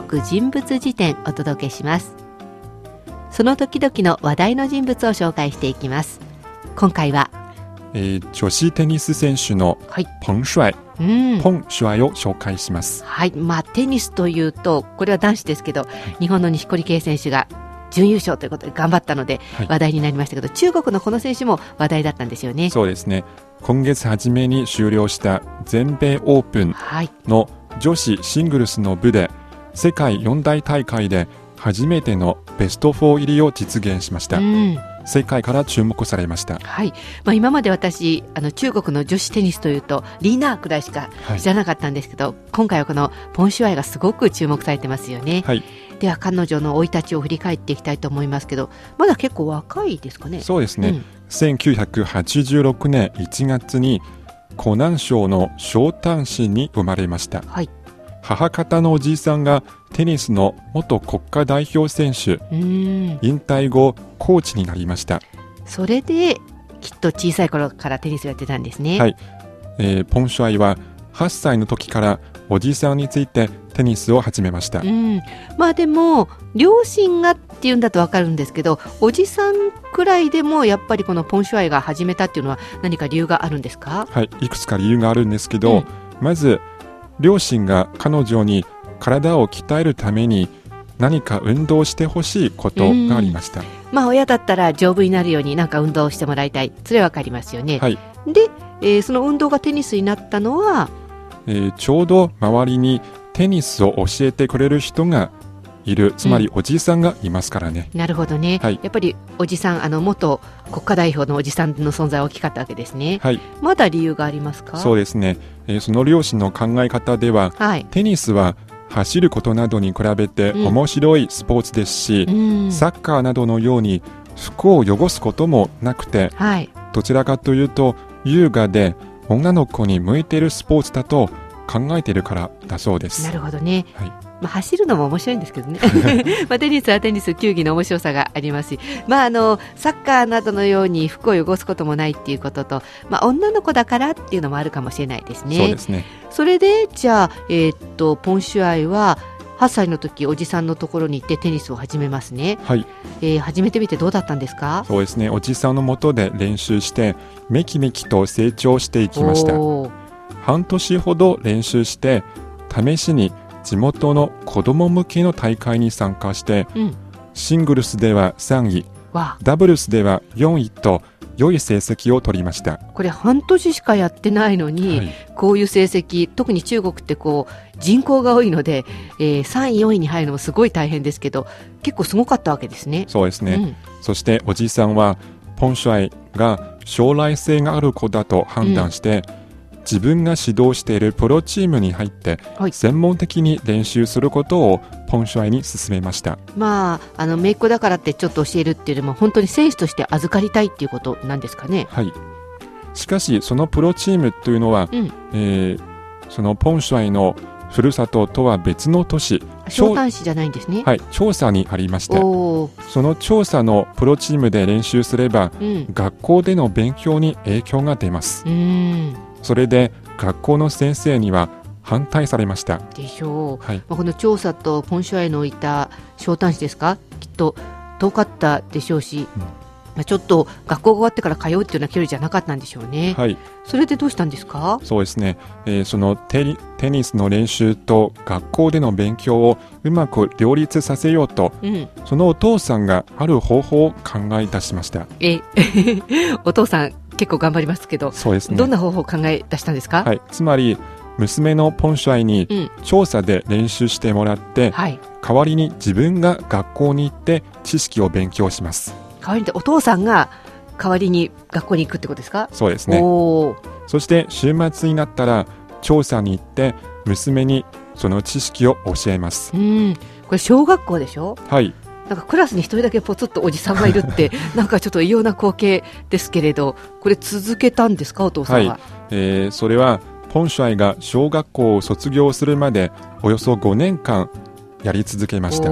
国人物辞典お届けします。その時々の話題の人物を紹介していきます。今回は、えー、女子テニス選手のはい。ポン・シュアイ、うん。ポン・シュアイを紹介します。はい。まあテニスというとこれは男子ですけど、日本の錦織圭選手が準優勝ということで頑張ったのではい。話題になりましたけど、中国のこの選手も話題だったんですよね。そうですね。今月初めに終了した全米オープンはい。の女子シングルスの部で世界四大大会で初めてのベスト4入りを実現しました。うん世界から注目されました。はいまあ、今まで私あの中国の女子テニスというとリーナーくらいしかはい知らなかったんですけど、今回はこのポン・シュアイがすごく注目されてますよね、はい、では彼女の生い立ちを振り返っていきたいと思いますけどまだ結構若いですかねそうですね。うん1986年1月に湖南省の小丹市に生まれました。はい母方のおじいさんがテニスの元国家代表選手、うん。引退後コーチになりました。それできっと小さい頃からテニスをやってたんですね、はい。えーポンシュアイは8歳の時からおじいさんについてテニスを始めました。うん、まあでも両親がっていうんだとわかるんですけどおじさんくらいでもやっぱりこのポン・シュアイが始めたっていうのは何か理由があるんですか？はい、いくつか理由があるんですけど、うん。まず両親が彼女に体を鍛えるために何か運動してほしいことがありました。まあ親だったら丈夫になるようになんか運動をしてもらいたい。それはわかりますよね、はい。で、えーその運動がテニスになったのは？えーちょうど周りにテニスを教えてくれる人がいるつまりおじいさんがいますからね、なるほどね、はい。やっぱりおじさんあの元国家代表のおじさんの存在は大きかったわけですね。はい。まだ理由がありますか？そうですね、えーその両親の考え方でははい。テニスは走ることなどに比べてうん。面白いスポーツですし、うん。サッカーなどのように服を汚すこともなくてはい。どちらかというと優雅で女の子に向いているスポーツだと考えているからだそうです。なるほどね、はいまあ、走るのも面白いんですけどね。まあテニスはテニス球技の面白さがありますし、まあ、あのサッカーなどのように服を汚すこともないっていうことと、まあ、女の子だからっていうのもあるかもしれないですね。そうですね。それでじゃあ、えーっとポン・シュアイは8歳の時おじさんのところに行ってテニスを始めますね、はい。えー始めてみてどうだったんですか？そうですね。おじさんのもとで練習してめきめきと成長していきました。半年ほど練習して試しに地元の子供向けの大会に参加してうん。シングルスでは3位わダブルスでは4位と良い成績を取りました、あこれ半年しかやってないのに、はい。こういう成績特に中国ってこう人口が多いので、えー3位4位に入るのもすごい大変ですけど結構すごかったわけですね。そうですね、うん。そしておじいさんはポンシュアイが将来性がある子だと判断して、自分が指導しているプロチームに入ってはい。専門的に練習することをポンシュアイに勧めました。まああの姪っ子だからってちょっと教えるっていうよりも本当に選手として預かりたいっていうことなんですかね。はい。しかしそのプロチームというのは、うん。えーそのポンシュアイのふるさととは別の都市、小男子じゃないんですね。はい、調査にありましてその調査のプロチームで練習すればうん。学校での勉強に影響が出ます。うーんそれで学校の先生には反対されました。でしょう。はい。まあ、この調査とポンシュアイのいた小端子ですか？きっと遠かったでしょうし、うん。まあ、ちょっと学校が終わってから通うっていうような距離じゃなかったんでしょうね。はい。それでどうしたんですか？そうですね、えーそのテニテニスの練習と学校での勉強をうまく両立させようとうん。そのお父さんがある方法を考え出しました。え、お父さん結構頑張りますけど、そうですね。どんな方法を考え出したんですか？はい、つまり娘のポンシュアイにうん。調査で練習してもらって、はい。代わりに自分が学校に行って知識を勉強します。代わりにお父さんが代わりに学校に行くってことですか？そうですね。そして週末になったら調査に行って娘にその知識を教えます。うん。これ小学校でしょ？はいなんかクラスに一人だけポツッとおじさんがいるって なんかちょっと異様な光景ですけれどこれ続けたんですか？お父さんは、はえーそれはポンシュアイが小学校を卒業するまでおよそ5年間やり続けました。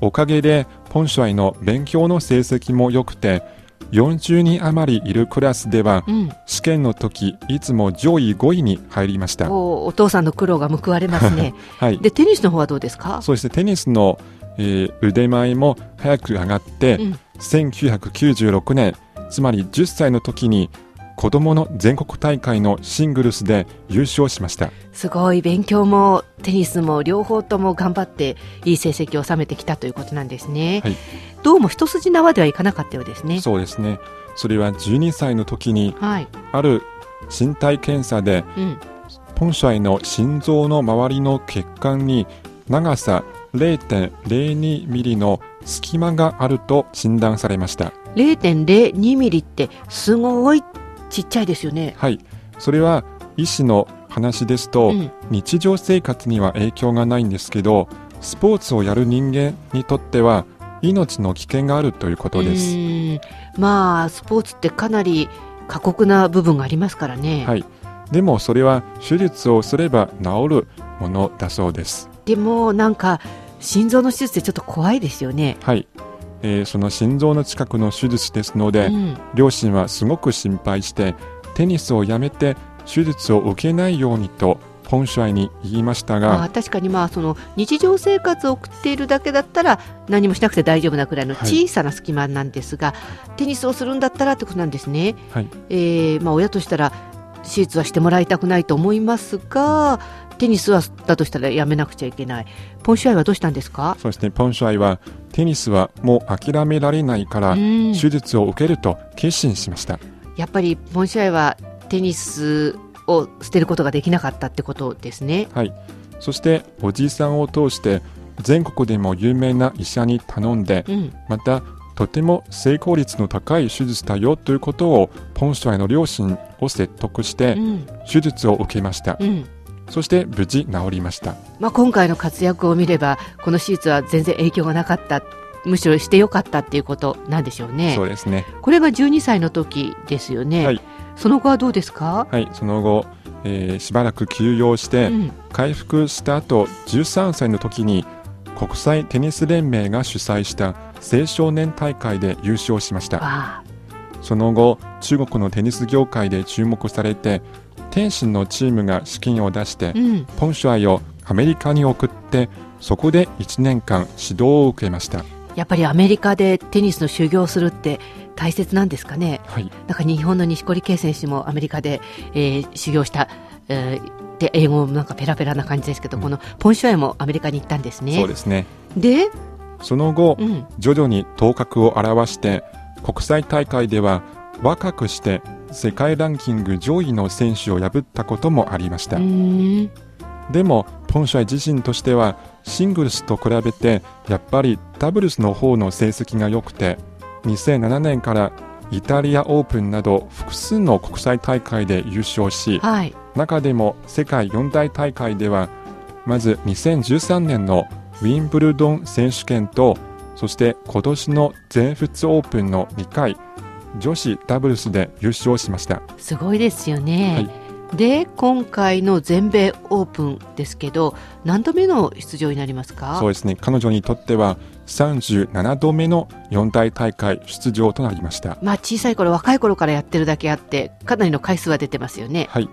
おかげでポンシュアイの勉強の成績も良くて40人余りいるクラスではうん、試験の時いつも上位5位に入りました。おお父さんの苦労が報われますね。はい、でテニスの方はどうですか？そうですね。テニスの、えー腕前も早く上がって、うん1996年つまり10歳の時に子供の全国大会のシングルスで優勝しましたすごい勉強もテニスも両方とも頑張っていい成績を収めてきたということなんですね。はいどうも一筋縄ではいかなかったようですね。そうですねそれは12歳の時にはい。ある身体検査でうん。ポンシャイの心臓の周りの血管に長さ0.02ミリの隙間があると診断されました0.02ミリってすごいちっちゃいですよね。はいそれは医師の話ですと、うん。日常生活には影響がないんですけどスポーツをやる人間にとっては命の危険があるということです、まあスポーツってかなり過酷な部分がありますからね。はいでもそれは手術をすれば治るものだそうですでもなんか心臓の手術ってちょっと怖いですよね。はい、えーその心臓の近くの手術ですので、うん。両親はすごく心配してテニスをやめて手術を受けないようにとポンシュアイに言いましたまあ、が確かにまあその日常生活を送っているだけだったら何もしなくて大丈夫なくらいのはい小さな隙間なんですが、テニスをするんだったらってことなんですね。はいえーまあ、親としたら手術はしてもらいたくないと思いますがテニスはだとしたらやめなくちゃいけない。ポンシュアイはどうしたんですか？そしてポンシュアイはテニスはもう諦められないからうん。手術を受けると決心しました、やっぱりポンシュアイはテニスを捨てることができなかったってことですね。はい、そしておじいさんを通して全国でも有名な医者に頼んでうん、またとても成功率の高い手術だよということをポンシュアイの両親を説得してうん。手術を受けました、うんそして無事治りました。まあ、今回の活躍を見ればこの手術は全然影響がなかった。むしろしてよかったっていうことなんでしょうね。そうですね。これが12歳の時ですよね、はい。その後はどうですか、はいその後、えーしばらく休養してうん。回復した後13歳の時に国際テニス連盟が主催した青少年大会で優勝しました。その後中国のテニス業界で注目されて天津のチームが資金を出してうん、ポンシュアイをアメリカに送ってそこで1年間指導を受けました。やっぱりアメリカでテニスの修行をするって大切なんですかね？はい。なんか日本の錦織圭選手もアメリカで、えー修行した、えーで英語もなんかペラペラな感じですけど、うん。このポンシュアイもアメリカに行ったんですね。そうですね。で、その後うん、徐々に頭角を現して国際大会では若くして世界ランキング上位の選手を破ったこともありました、でもポンシュアイ自身としてはシングルスと比べてやっぱりダブルスの方の成績が良くて2007年からイタリアオープンなど複数の国際大会で優勝しはい。中でも世界四大大会ではまず2013年のウィンブルドン選手権とそして今年の全仏オープンの2回女子ダブルスで優勝しました。すごいですよね。はで今回の全米オープンですけど何度目の出場になりますか？そうですね。彼女にとっては37度目の四大大会出場となりました。まあ小さい頃若い頃からやってるだけあってかなりの回数は出てますよね。はい。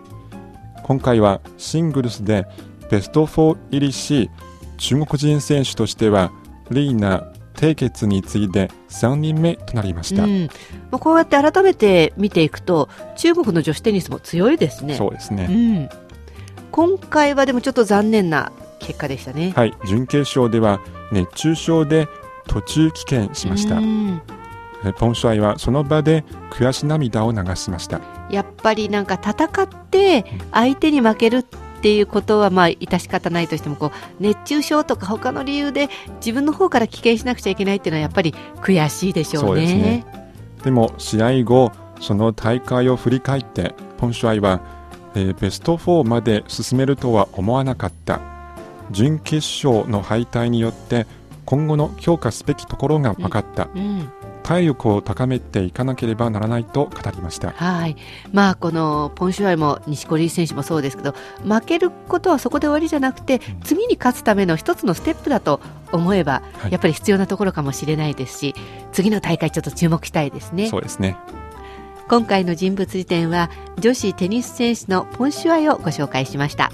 今回はシングルスでベスト4入りし中国人選手としてはリーナテイケツに次いで3人目となりました、うんまあ、こうやって改めて見ていくと中国の女子テニスも強いですね。そうですね、うん、今回はでもちょっと残念な結果でしたね。はい、準決勝では熱中症で途中棄権しましたう。んえポンシュアイはその場で悔し涙を流しました。やっぱりなんか戦って相手に負けるっていうことはまあ致し方ないとしてもこう熱中症とか他の理由で自分の方から棄権しなくちゃいけないっていうのはやっぱり悔しいでしょうね。そうですねでも試合後、その大会を振り返って、ポンシュアイは、えーベスト4まで進めるとは思わなかった。準決勝の敗退によって今後の強化すべきところが分かった。うん、体力を高めていかなければならないと語りました。はい。まあ、このポンシュアイも錦織選手もそうですけど負けることはそこで終わりじゃなくて次に勝つための一つのステップだと思えば、はい、やっぱり必要なところかもしれないですし次の大会ちょっと注目したいですね。そうですね。今回の人物辞典は女子テニス選手のポンシュアイをご紹介しました。